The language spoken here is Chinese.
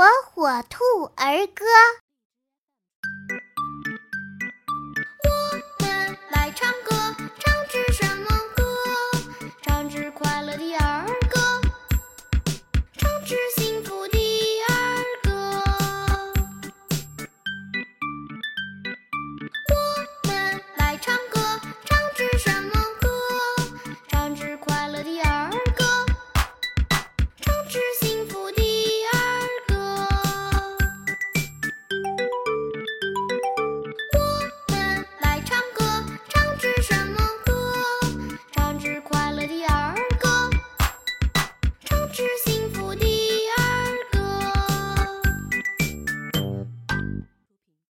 火火兔儿歌。我们来唱歌唱支什么歌唱支快乐的儿歌。pictures